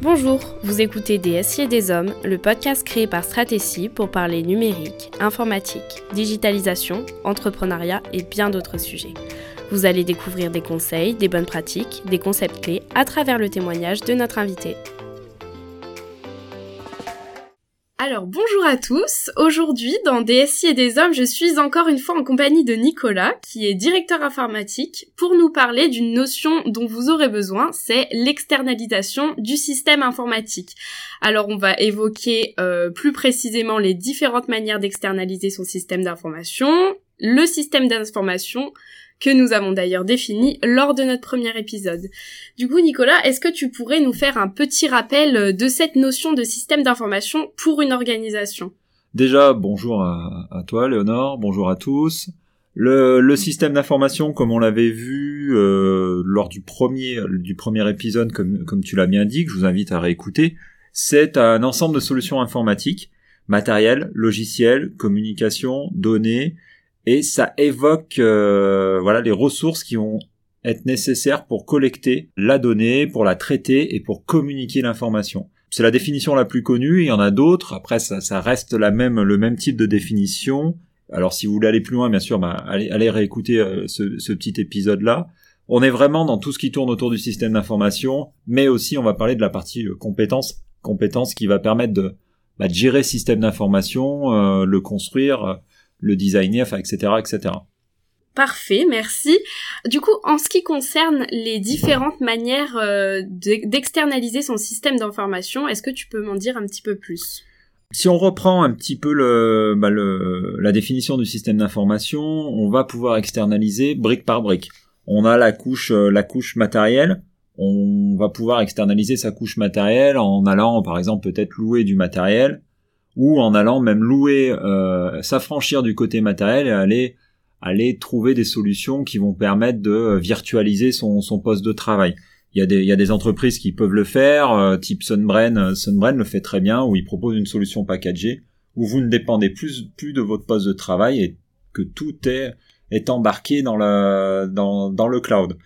Bonjour, vous écoutez Des et des Hommes, le podcast créé par Stratégie pour parler numérique, informatique, digitalisation, entrepreneuriat et bien d'autres sujets. Vous allez découvrir des conseils, des bonnes pratiques, des concepts clés à travers le témoignage de notre invité. Bonjour à tous, aujourd'hui dans DSI et des hommes je suis encore une fois en compagnie de Nicolas qui est directeur informatique pour nous parler d'une notion dont vous aurez besoin, c'est l'externalisation du système informatique. Alors on va évoquer euh, plus précisément les différentes manières d'externaliser son système d'information, le système d'information, que nous avons d'ailleurs défini lors de notre premier épisode. Du coup, Nicolas, est-ce que tu pourrais nous faire un petit rappel euh, de cette notion de système d'information pour une organisation? Déjà, bonjour à, toi, Léonore, bonjour à tous. Le, système d'information, comme on l'avait vu euh, lors du premier, du premier épisode, comme, comme tu l'as bien dit, que je vous invite à réécouter, c'est un ensemble de solutions informatiques, matériel, logiciel, communication, données, et ça évoque euh, voilà les ressources qui vont être nécessaires pour collecter la donnée, pour la traiter et pour communiquer l'information. C'est la définition la plus connue, il y en a d'autres, après ça, ça, reste la même, le même type de définition. Alors si vous voulez aller plus loin, bien sûr, bah, allez, allez réécouter euh, ce, ce, petit épisode-là. On est vraiment dans tout ce qui tourne autour du système d'information, mais aussi on va parler de la partie euh, compétences, compétences qui va permettre de, bah, de gérer système d'information, euh, le construire, le designer, enfin, etc., etc. Parfait, merci. Du coup, en ce qui concerne les différentes manières euh, d'externaliser son système d'information, est-ce que tu peux m'en dire un petit peu plus? Si on reprend un petit peu bah, le, la définition du système d'information, on va pouvoir externaliser brique par brique. On a la couche, euh, la couche matérielle. On va pouvoir externaliser sa couche matérielle en allant, par exemple, peut-être louer du matériel ou en allant même louer, euh, s'affranchir du côté matériel et aller aller trouver des solutions qui vont permettre de virtualiser son, son poste de travail. Il y, a des, il y a des entreprises qui peuvent le faire, euh, type Sunbrain, Sunbrain le fait très bien, où il propose une solution packagée, où vous ne dépendez plus, plus de votre poste de travail et que tout est, est embarqué dans, la, dans, dans le cloud.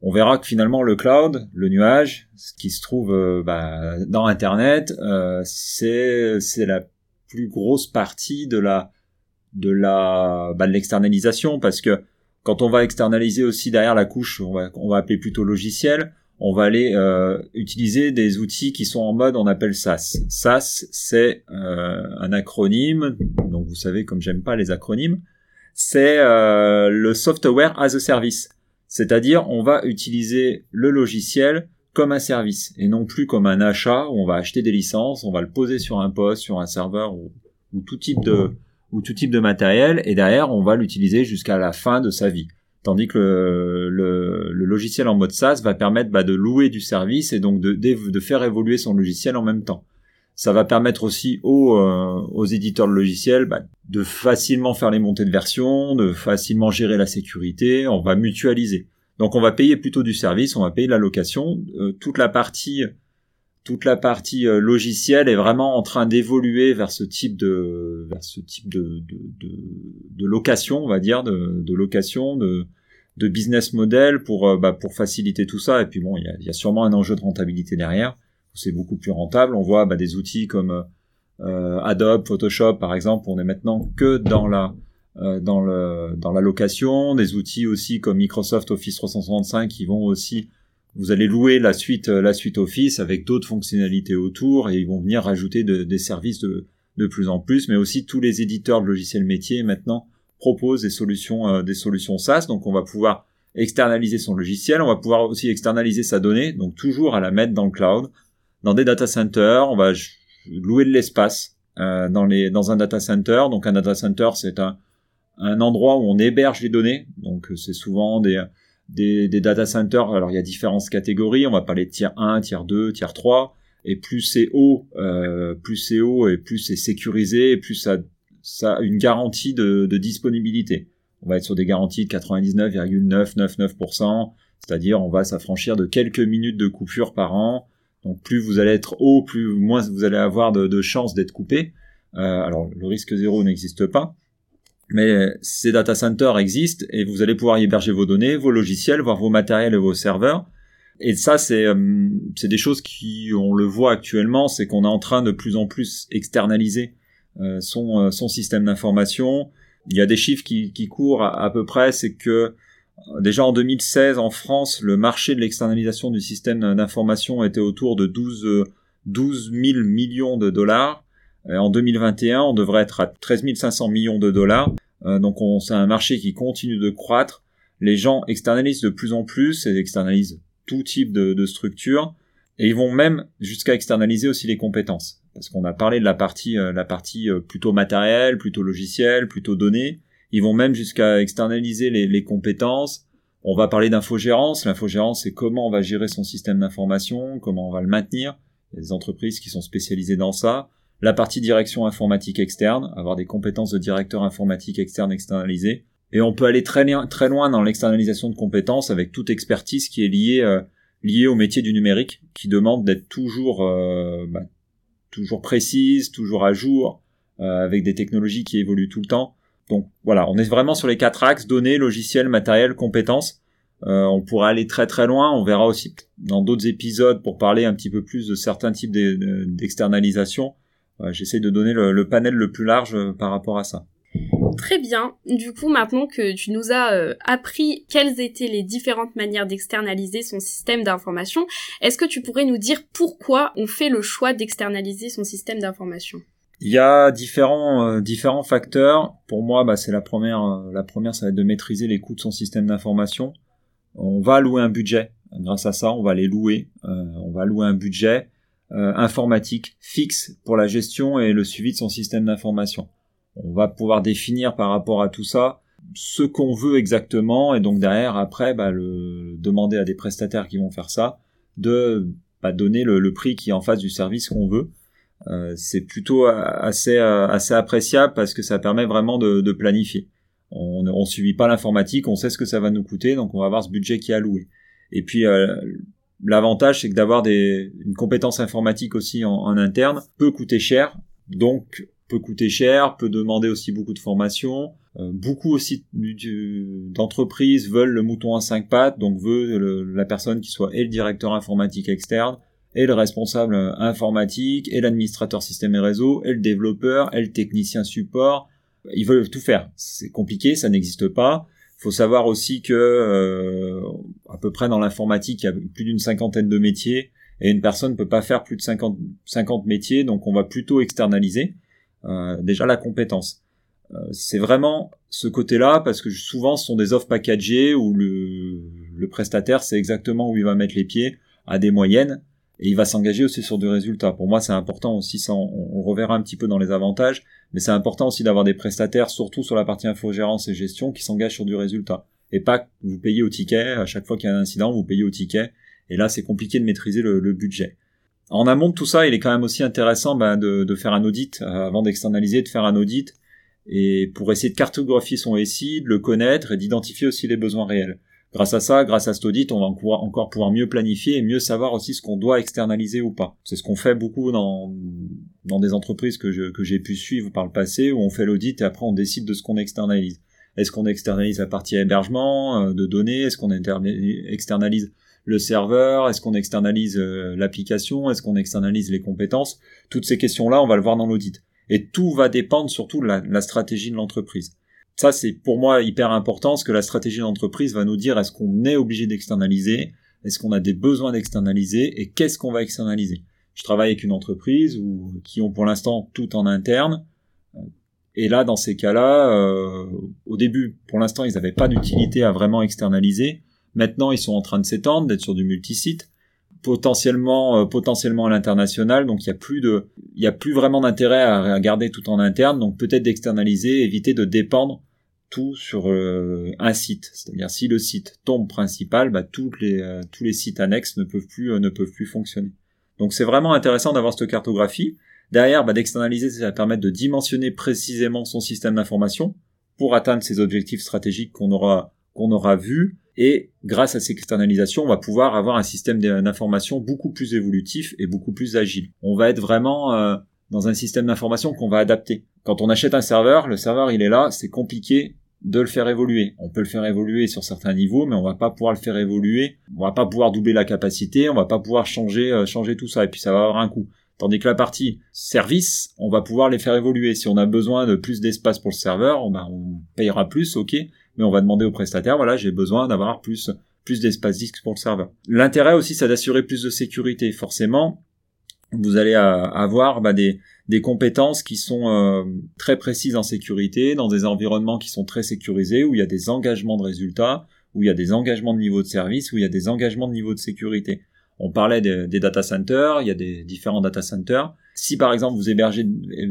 On verra que finalement le cloud, le nuage, ce qui se trouve euh, bah, dans Internet, euh, c'est la plus grosse partie de la de la bah, de l'externalisation parce que quand on va externaliser aussi derrière la couche, on va, on va appeler plutôt logiciel, on va aller euh, utiliser des outils qui sont en mode on appelle SaaS. SaaS, c'est euh, un acronyme, donc vous savez comme j'aime pas les acronymes, c'est euh, le software as a service. C'est-à-dire on va utiliser le logiciel comme un service et non plus comme un achat où on va acheter des licences, on va le poser sur un poste, sur un serveur ou, tout type de matériel et derrière on va l'utiliser jusqu'à la fin de sa vie. Tandis que le, logiciel en mode SaaS va permettre bah, de louer du service et donc de, faire évoluer son logiciel en même temps. Ça va permettre aussi aux, euh, éditeurs de logiciels bah, de facilement faire les montées de version, de facilement gérer la sécurité, on va mutualiser. Donc on va payer plutôt du service, on va payer la location. Euh, toute la partie, toute la partie euh, logicielle est vraiment en train d'évoluer vers ce type de, vers ce type de, de, de, location, on va dire, de, de location, de, de business model pour, euh, bah, pour faciliter tout ça. Et puis bon, il y a, sûrement un enjeu de rentabilité derrière. C'est beaucoup plus rentable. On voit bah, des outils comme Adobe, Photoshop, par exemple. On est maintenant que dans la dans, le, dans la location, des outils aussi comme Microsoft Office 365 qui vont aussi vous allez louer la suite la suite Office avec d'autres fonctionnalités autour et ils vont venir rajouter des services de, de plus en plus, mais aussi tous les éditeurs de logiciels métiers maintenant proposent des solutions euh, des solutions SaaS, donc on va pouvoir externaliser son logiciel, on va pouvoir aussi externaliser sa donnée, donc toujours à la mettre dans le cloud, dans des data centers, on va louer de l'espace euh, dans les dans un data center, donc un data center c'est un un endroit où on héberge les données. Donc euh, c'est souvent des, des, des, data centers. Alors il y a différentes catégories. On va parler de tiers 1, tiers 2, tiers 3. Et plus c'est haut, euh, plus c'est haut et plus c'est sécurisé et plus ça, ça a une garantie de, de disponibilité. On va être sur des garanties de 99,999%, c'est-à-dire on va s'affranchir de quelques minutes de coupure par an. Donc plus vous allez être haut, plus moins vous allez avoir de, de chances d'être coupé. Euh, alors le risque zéro n'existe pas, mais ces data centers existent et vous allez pouvoir y héberger vos données, vos logiciels, voire vos matériels et vos serveurs. Et ça, c'est euh, des choses qui, on le voit actuellement, c'est qu'on est en train de plus en plus externaliser euh, son euh, son système d'information. Il y a des chiffres qui, qui courent à, peu près, c'est que déjà en 2016 en France, le marché de l'externalisation du système d'information était autour de 12 12 000 millions de dollars. En 2021, on devrait être à 13 500 millions de dollars. donc c'est un marché qui continue de croître. Les gens externalisent de plus en plus et externalisent tout type de, de structure et ils vont même jusqu'à externaliser aussi les compétences parce qu'on a parlé de la partie euh, la partie euh, plutôt matérielle, plutôt logicielle, plutôt données. Ils vont même jusqu'à externaliser les, les, compétences. On va parler d'infogérance. L'infogérance, c'est comment on va gérer son système d'information, comment on va le maintenir. Il y a des entreprises qui sont spécialisées dans ça. La partie direction informatique externe, avoir des compétences de directeur informatique externe externalisées. Et on peut aller très, très loin dans l'externalisation de compétences avec toute expertise qui est liée, euh, liée au métier du numérique, qui demande d'être toujours, euh, bah, toujours précise, toujours à jour, euh, avec des technologies qui évoluent tout le temps. Donc voilà, on est vraiment sur les quatre axes données, logiciels, matériel, compétences. on pourra aller très très loin. On verra aussi dans d'autres épisodes pour parler un petit peu plus de certains types d'externalisation. J'essaie de donner le panel le plus large par rapport à ça. Très bien. Du coup, maintenant que tu nous as euh, appris quelles étaient les différentes manières d'externaliser son système d'information, est-ce que tu pourrais nous dire pourquoi on fait le choix d'externaliser son système d'information? Il y a différents euh, différents facteurs. Pour moi, bah, c'est la première. Euh, la première, ça va être de maîtriser les coûts de son système d'information. On va louer un budget. Grâce à ça, on va les louer. on va louer un budget informatique fixe pour la gestion et le suivi de son système d'information on va pouvoir définir par rapport à tout ça ce qu'on veut exactement et donc derrière après bah, le, demander à des prestataires qui vont faire ça de bah, donner le, prix qui est en face du service qu'on veut. Euh, c'est plutôt assez assez appréciable parce que ça permet vraiment de, planifier. On ne suit pas l'informatique, on sait ce que ça va nous coûter, donc on va avoir ce budget qui est alloué. Et puis euh, l'avantage c'est que d'avoir des une compétence informatique aussi en, interne peut coûter cher, donc peut coûter cher, peut demander aussi beaucoup de formation. Euh, beaucoup aussi d'entreprises veulent le mouton à cinq pattes, donc veut la personne qui soit et le directeur informatique externe, et le responsable informatique, et l'administrateur système et réseau, et le développeur, et le technicien support. Ils veulent tout faire. C'est compliqué, ça n'existe pas. Faut savoir aussi que euh, à peu près dans l'informatique, il y a plus d'une cinquantaine de métiers et une personne ne peut pas faire plus de 50, 50 métiers, donc on va plutôt externaliser. Euh, déjà la compétence. Euh, c'est vraiment ce côté-là parce que souvent ce sont des offres packagées où le, le prestataire sait exactement où il va mettre les pieds à des moyennes et il va s'engager aussi sur du résultat. Pour moi, c'est important aussi, on, reverra un petit peu dans les avantages, mais c'est important aussi d'avoir des prestataires, surtout sur la partie infogérance et gestion, qui s'engagent sur du résultat. Et pas que vous payez au ticket, à chaque fois qu'il y a un incident, vous payez au ticket, et là, c'est compliqué de maîtriser le, budget. En amont de tout ça, il est quand même aussi intéressant ben, de, faire un audit euh, avant d'externaliser, de faire un audit et pour essayer de cartographier son SI, de le connaître et d'identifier aussi les besoins réels. Grâce à ça, grâce à cet audit, on va encore pouvoir mieux planifier et mieux savoir aussi ce qu'on doit externaliser ou pas. C'est ce qu'on fait beaucoup dans, dans des entreprises que, que j'ai pu suivre par le passé, où on fait l'audit et après on décide de ce qu'on externalise. Est-ce qu'on externalise la partie hébergement euh, de données? Est-ce qu'on externalise le serveur? Est-ce qu'on externalise euh, l'application? Est-ce qu'on externalise les compétences? Toutes ces questions-là, on va le voir dans l'audit. Et tout va dépendre surtout de la, stratégie de l'entreprise. Ça, c'est pour moi hyper important, parce que la stratégie de l'entreprise va nous dire est-ce qu'on est obligé d'externaliser, est-ce qu'on a des besoins d'externaliser, et qu'est-ce qu'on va externaliser? Je travaille avec une entreprise où, qui ont pour l'instant tout en interne, et là, dans ces cas-là, euh, au début, pour l'instant, ils n'avaient pas d'utilité à vraiment externaliser. Maintenant, ils sont en train de s'étendre, d'être sur du multisite, potentiellement, euh, potentiellement à l'international. Donc, il y a plus de, il y a plus vraiment d'intérêt à garder tout en interne. Donc, peut-être d'externaliser, éviter de dépendre tout sur euh, un site. C'est-à-dire, si le site tombe principal, bah, toutes les, euh, tous les sites annexes ne peuvent plus, ne peuvent plus fonctionner. Donc, c'est vraiment intéressant d'avoir cette cartographie. Derrière, bah, d'externaliser, ça va permettre de dimensionner précisément son système d'information pour atteindre ces objectifs stratégiques qu'on aura qu'on aura vus et grâce à ces externalisations, on va pouvoir avoir un système d'information beaucoup plus évolutif et beaucoup plus agile. On va être vraiment euh, dans un système d'information qu'on va adapter. Quand on achète un serveur, le serveur il est là, c'est compliqué de le faire évoluer. On peut le faire évoluer sur certains niveaux, mais on va pas pouvoir le faire évoluer. On va pas pouvoir doubler la capacité, on va pas pouvoir changer euh, tout ça et puis ça va avoir un coût. Tandis que la partie service, on va pouvoir les faire évoluer. Si on a besoin de plus d'espace pour le serveur, on, on payera plus, ok, mais on va demander au prestataire, voilà, j'ai besoin d'avoir plus plus d'espace disque pour le serveur. L'intérêt aussi, c'est d'assurer plus de sécurité. Forcément, vous allez euh, avoir bah, des, des compétences qui sont euh, très précises en sécurité, dans des environnements qui sont très sécurisés, où il y a des engagements de résultats, où il y a des engagements de niveau de service, où il y a des engagements de niveau de sécurité. On parlait des, data centers, il y a des différents data centers. Si par exemple vous hébergez,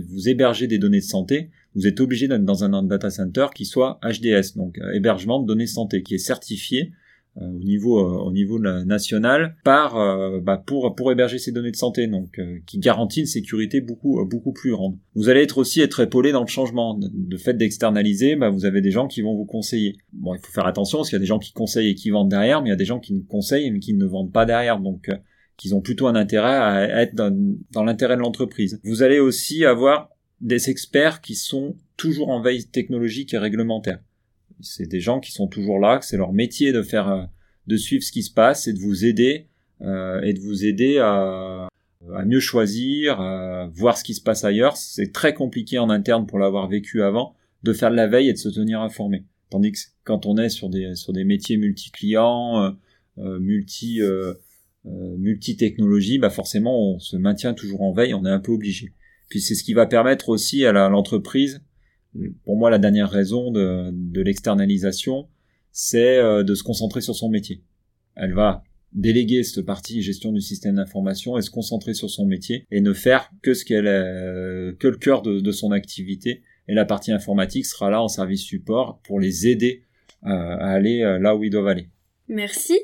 vous hébergez des données de santé, vous êtes obligé d'être dans un data center qui soit HDS, donc euh, hébergement de données de santé, qui est certifié au niveau euh, au niveau national par euh, bah, pour pour héberger ces données de santé donc qui garantit une sécurité beaucoup beaucoup plus grande. Vous allez être aussi être épaulé dans le changement. De fait d'externaliser, bah, vous avez des gens qui vont vous conseiller. Bon, il faut faire attention parce qu'il y a des gens qui conseillent et qui vendent derrière, mais il y a des gens qui ne conseillent mais qui ne vendent pas derrière. Donc qu'ils ont plutôt un intérêt à être dans, dans l'intérêt de l'entreprise. Vous allez aussi avoir des experts qui sont toujours en veille technologique et réglementaire c'est des gens qui sont toujours là, c'est leur métier de faire, euh, de suivre ce qui se passe et de vous aider euh, et de vous aider à, à mieux choisir, à voir ce qui se passe ailleurs. C'est très compliqué en interne pour l'avoir vécu avant de faire de la veille et de se tenir informé. Tandis que quand on est sur des sur des métiers multi-clients, euh, euh multi euh, multi technologie, bah forcément on se maintient toujours en veille, on est un peu obligé. Puis c'est ce qui va permettre aussi à l'entreprise pour moi, la dernière raison de, de l'externalisation, c'est euh, de se concentrer sur son métier. Elle va déléguer cette partie gestion du système d'information et se concentrer sur son métier et ne faire que ce qu'elle euh, que le cœur de, de, son activité et la partie informatique sera là en service support pour les aider euh, à aller là où ils doivent aller. Merci.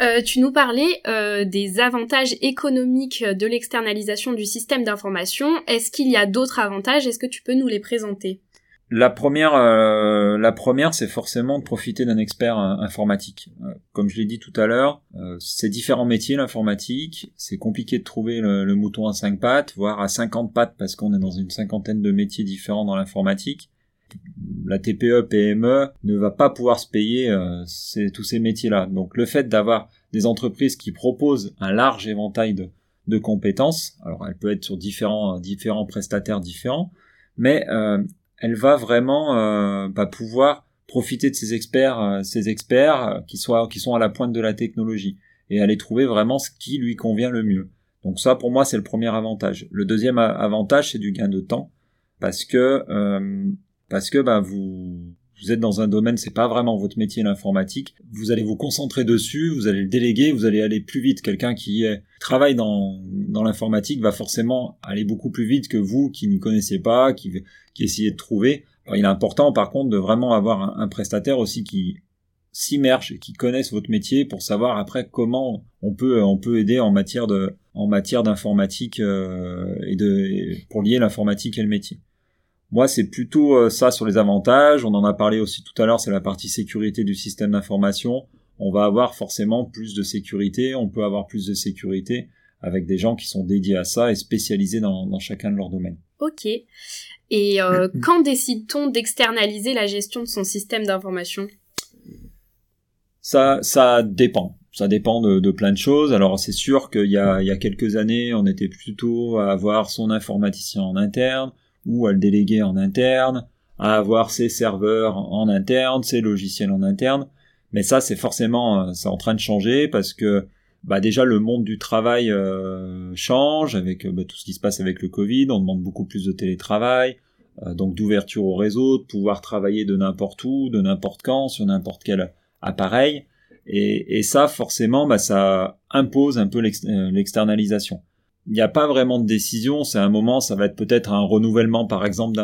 Euh, tu nous parlais euh, des avantages économiques de l'externalisation du système d'information. Est-ce qu'il y a d'autres avantages? Est-ce que tu peux nous les présenter? La première, euh, la première, c'est forcément de profiter d'un expert euh, informatique. Euh, comme je l'ai dit tout à l'heure, c'est différents métiers l'informatique. C'est compliqué de trouver le, mouton à cinq pattes, voire à 50 pattes, parce qu'on est dans une cinquantaine de métiers différents dans l'informatique. La TPE, PME ne va pas pouvoir se payer tous ces métiers-là. Donc le fait d'avoir des entreprises qui proposent un large éventail de, de compétences, alors elle peut être sur différents différents prestataires différents, mais elle va vraiment euh, bah, pouvoir profiter de ces experts, euh, ces experts euh, qui, sont à la pointe de la technologie et aller trouver vraiment ce qui lui convient le mieux. Donc ça, pour moi, c'est le premier avantage. Le deuxième avantage, c'est du gain de temps parce que parce que bah, vous vous êtes dans un domaine, c'est pas vraiment votre métier l'informatique, vous allez vous concentrer dessus, vous allez le déléguer, vous allez aller plus vite. Quelqu'un qui travaille dans, dans l'informatique va forcément aller beaucoup plus vite que vous qui ne connaissez pas, qui, qui essayez de trouver. il est important par contre de vraiment avoir un, prestataire aussi qui s'immerge et qui connaisse votre métier pour savoir après comment on peut on peut aider en matière de en matière d'informatique euh, et de pour lier l'informatique et le métier. Moi, c'est plutôt euh, ça sur les avantages. On en a parlé aussi tout à l'heure, c'est la partie sécurité du système d'information. On va avoir forcément plus de sécurité, on peut avoir plus de sécurité avec des gens qui sont dédiés à ça et spécialisés dans, dans chacun de leurs domaines. Ok. Et euh, quand décide-t-on d'externaliser la gestion de son système d'information? Ça, ça dépend. Ça dépend de, de plein de choses. Alors c'est sûr qu'il y a, il y a quelques années, on était plutôt à avoir son informaticien en interne ou à le déléguer en interne, à avoir ses serveurs en interne, ses logiciels en interne. Mais ça, c'est forcément, euh, c'est en train de changer parce que bah déjà le monde du travail euh, change avec bah, tout ce qui se passe avec le Covid. On demande beaucoup plus de télétravail, euh, donc d'ouverture au réseau, de pouvoir travailler de n'importe où, de n'importe quand, sur n'importe quel appareil. Et, et ça, forcément, bah, ça impose un peu l'externalisation il n'y a pas vraiment de décision. C'est un moment, ça va être peut-être un renouvellement, par exemple,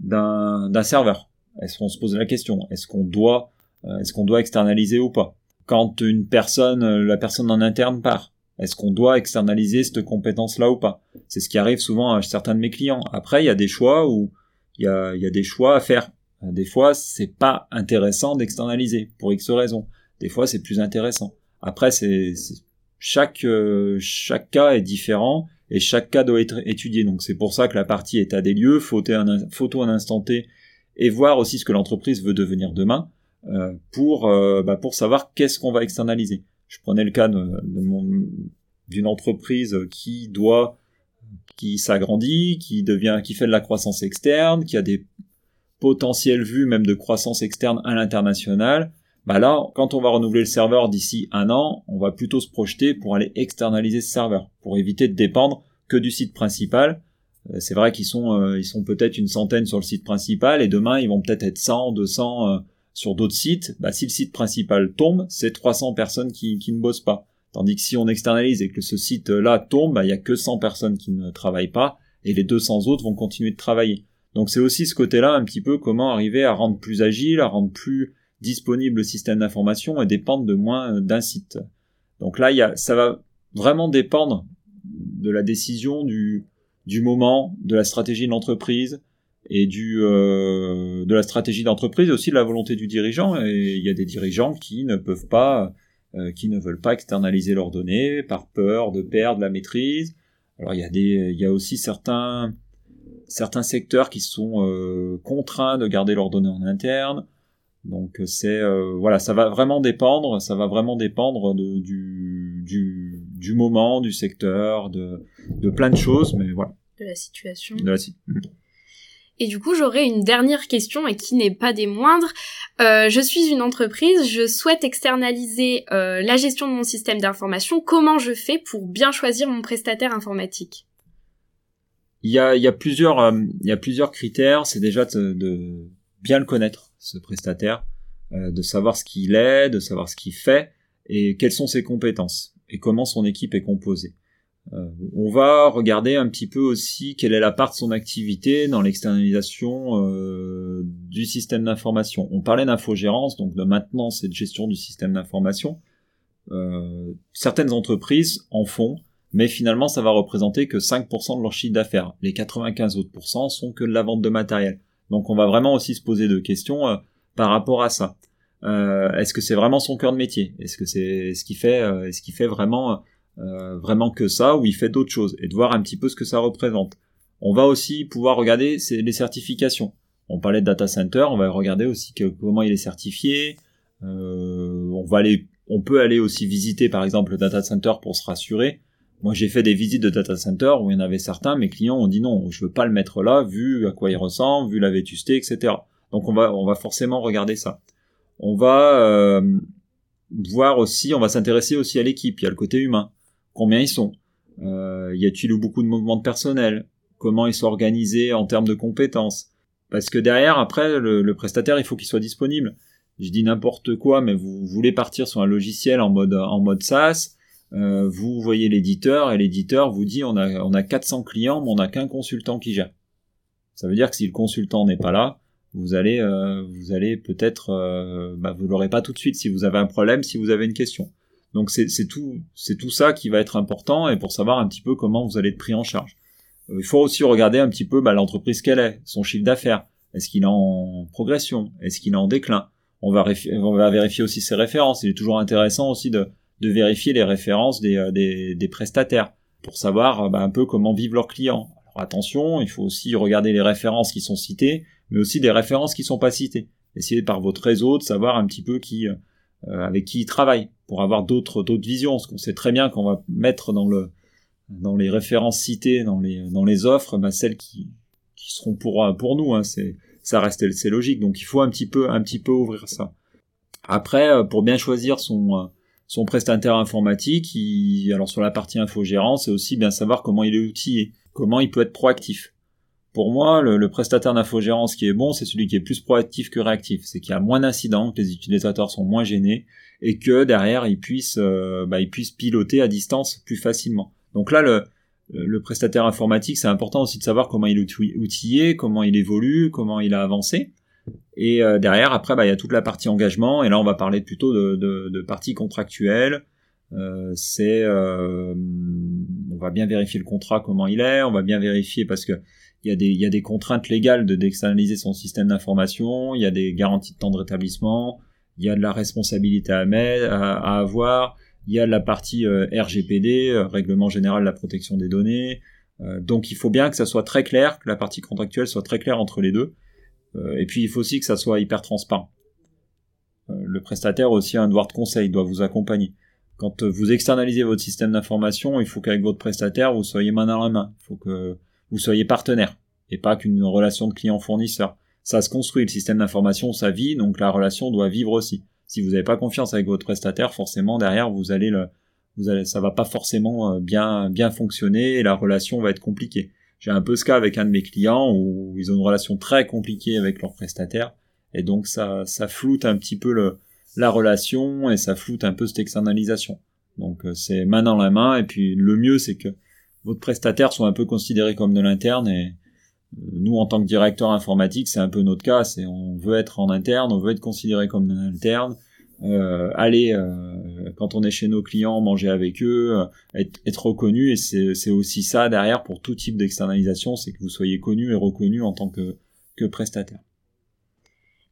d'un serveur. Est-ce qu'on se pose la question? Est-ce qu'on doit euh, est-ce qu'on doit externaliser ou pas? Quand une personne, euh, la personne en interne part, est-ce qu'on doit externaliser cette compétence-là ou pas? C'est ce qui arrive souvent à certains de mes clients. Après, il y a des choix où il y a, il y a des choix à faire. Des fois, c'est pas intéressant d'externaliser pour X raisons. Des fois, c'est plus intéressant. Après, c'est chaque euh, chaque cas est différent et chaque cas doit être étudié. Donc c'est pour ça que la partie état des lieux, photo un, photo instant T et voir aussi ce que l'entreprise veut devenir demain euh, pour euh, bah, pour savoir qu'est-ce qu'on va externaliser. Je prenais le cas d'une entreprise qui doit qui s'agrandit, qui devient qui fait de la croissance externe, qui a des potentielles vues même de croissance externe à l'international. Bah là, quand on va renouveler le serveur d'ici un an, on va plutôt se projeter pour aller externaliser ce serveur, pour éviter de dépendre que du site principal euh, c'est vrai qu'ils sont, euh, ils sont peut-être une centaine sur le site principal et demain ils vont peut-être être 100, 200 euh, sur d'autres sites. Bah, si le site principal tombe, c'est 300 personnes qui, qui ne bossent pas. Tandis que si on externalise et que ce site-là tombe, bah, il y a que 100 personnes qui ne travaillent pas et les 200 autres vont continuer de travailler. Donc c'est aussi ce côté-là un petit peu comment arriver à rendre plus agile, à rendre plus disponible le système d'information et dépendre de moins d'un site. Donc là, ça va vraiment dépendre de la décision du, moment, de la stratégie de l'entreprise et du euh, de la stratégie d'entreprise aussi de la volonté du dirigeant. Et il y a des dirigeants qui ne peuvent pas, euh, qui ne veulent pas externaliser leurs données par peur de perdre la maîtrise. Alors il y a des, il y a aussi certains certains secteurs qui sont euh, contraints de garder leurs données en interne. Donc c'est voilà, ça va vraiment dépendre, ça va vraiment dépendre de, du, du, du moment, du secteur, de, de plein de choses, mais voilà. De la situation. De la, et du coup, j'aurais une dernière question et qui n'est pas des moindres. Euh, je suis une entreprise, je souhaite externaliser euh, la gestion de mon système d'information. Comment je fais pour bien choisir mon prestataire informatique? Il y, a, il, y a plusieurs, euh, il y a plusieurs critères. C'est déjà de, de, bien le connaître, ce prestataire, euh, de savoir ce qu'il est, de savoir ce qu'il fait et quelles sont ses compétences et comment son équipe est composée. Euh, on va regarder un petit peu aussi quelle est la part de son activité dans l'externalisation euh, du système d'information. On parlait d'infogérance, donc de maintenance et de gestion du système d'information. Certaines entreprises en font, mais finalement ça va représenter que 5% de leur chiffre d'affaires. Les 95 autres sont que de la vente de matériel. Donc on va vraiment aussi se poser deux questions par rapport à ça. est-ce que c'est vraiment son cœur de métier? Est-ce que c'est ce qui fait, est-ce qui fait vraiment euh, vraiment que ça ou il fait d'autres choses? Et de voir un petit peu ce que ça représente. On va aussi pouvoir regarder les certifications. On parlait de data center, on va regarder aussi comment il est certifié. Euh, on va aller, on peut aller aussi visiter par exemple le data center pour se rassurer. Moi, j'ai fait des visites de data center où il y en avait certains, mes clients ont dit non, je veux pas le mettre là, vu à quoi il ressemble, vu la vétusté, etc. Donc on va, on va forcément regarder ça. On va euh, voir aussi, on va s'intéresser aussi à l'équipe. Il y a le côté humain combien ils sont, euh, y a-t-il beaucoup de mouvements de personnel, comment ils sont organisés en termes de compétences? Parce que derrière, après, le, prestataire, il faut qu'il soit disponible. Je dis n'importe quoi, mais vous voulez partir sur un logiciel en mode en mode SaaS, euh, vous voyez l'éditeur et l'éditeur vous dit on a on a 400 clients, mais on n'a qu'un consultant qui gère. Ça veut dire que si le consultant n'est pas là, vous allez euh, vous allez peut-être euh, bah, vous l'aurez pas tout de suite si vous avez un problème, si vous avez une question. Donc c'est tout, c'est tout ça qui va être important et pour savoir un petit peu comment vous allez être pris en charge. Euh, il faut aussi regarder un petit peu bah, l'entreprise qu'elle est, son chiffre d'affaires. Est-ce qu'il est en progression? Est-ce qu'il est en déclin? On va, on va vérifier aussi ses références. Il est toujours intéressant aussi de, de vérifier les références des, euh, des, prestataires pour savoir bah, un peu comment vivent leurs clients. Alors attention, il faut aussi regarder les références qui sont citées, mais aussi des références qui sont pas citées. Essayez par votre réseau de savoir un petit peu qui, euh, avec qui ils travaillent pour avoir d'autres visions. Parce qu'on sait très bien qu'on va mettre dans le dans les références citées, dans les dans les offres, bah, celles qui qui seront pour pour nous. Hein, c'est ça reste c'est logique. Donc il faut un petit peu un petit peu ouvrir ça. Après, euh, pour bien choisir son euh, son prestataire informatique, il, alors sur la partie infogérance, c'est aussi bien savoir comment il est outillé, comment il peut être proactif. Pour moi, le, prestataire d'infogérance qui est bon, c'est celui qui est plus proactif que réactif. C'est qu'il y a moins d'incidents, que les utilisateurs sont moins gênés et que derrière ils puissent, euh, bah, piloter à distance plus facilement. Donc là, le prestataire informatique, c'est important aussi de savoir comment il est outillé, comment il évolue, comment il a avancé. Et euh, derrière, après, bah, il y a toute la partie engagement. Et là, on va parler plutôt de, de, de partie contractuelle. Euh, c'est, euh, on va bien vérifier le contrat, comment il est. On va bien vérifier parce que il y a des, il y a des contraintes légales de d'externaliser son système d'information, il y a des garanties de temps de rétablissement, il y a de la responsabilité à, mettre, à, avoir, il y a de la partie euh, RGPD, euh, Règlement général de la protection des données. Euh, donc il faut bien que ça soit très clair, que la partie contractuelle soit très claire entre les deux. Et puis il faut aussi que ça soit hyper transparent. le prestataire aussi a un devoir de conseil, doit vous accompagner. Quand vous externalisez votre système d'information, il faut qu'avec votre prestataire, vous soyez main dans la main. Il faut que vous soyez partenaire et pas qu'une relation de client-fournisseur. Ça se construit, le système d'information, ça vit, donc la relation doit vivre aussi. Si vous n'avez pas confiance avec votre prestataire, forcément derrière vous allez le, vous allez, ça va pas forcément euh, bien bien fonctionner et la relation va être compliquée. J'ai un peu ce cas avec un de mes clients où ils ont une relation très compliquée avec leur prestataire. Et donc ça ça floute un petit peu le, la relation et ça floute un peu cette externalisation. Donc euh, c'est main dans la main. Et puis le mieux c'est que votre prestataire soit un peu considéré comme de l'interne. Et euh, nous en tant que directeur informatique c'est un peu notre cas. C'est on veut être en interne on veut être considéré comme de l'interne aller euh, quand on est chez nos clients manger avec eux être, être reconnu. Et c'est aussi ça derrière pour tout type d'externalisation c'est que vous soyez connu et reconnu en tant que, que prestataire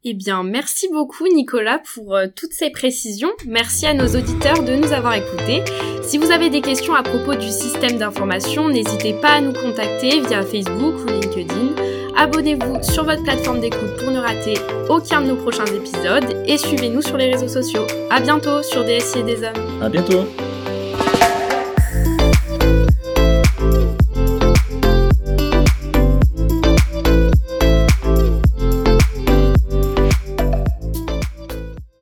eh bien, merci beaucoup Nicolas pour euh, toutes ces précisions. Merci à nos auditeurs de nous avoir écoutés. Si vous avez des questions à propos du système d'information, n'hésitez pas à nous contacter via Facebook ou LinkedIn. Abonnez-vous sur votre plateforme d'écoute pour ne rater aucun de nos prochains épisodes et suivez-nous sur les réseaux sociaux. À bientôt sur DSI et des hommes. À bientôt.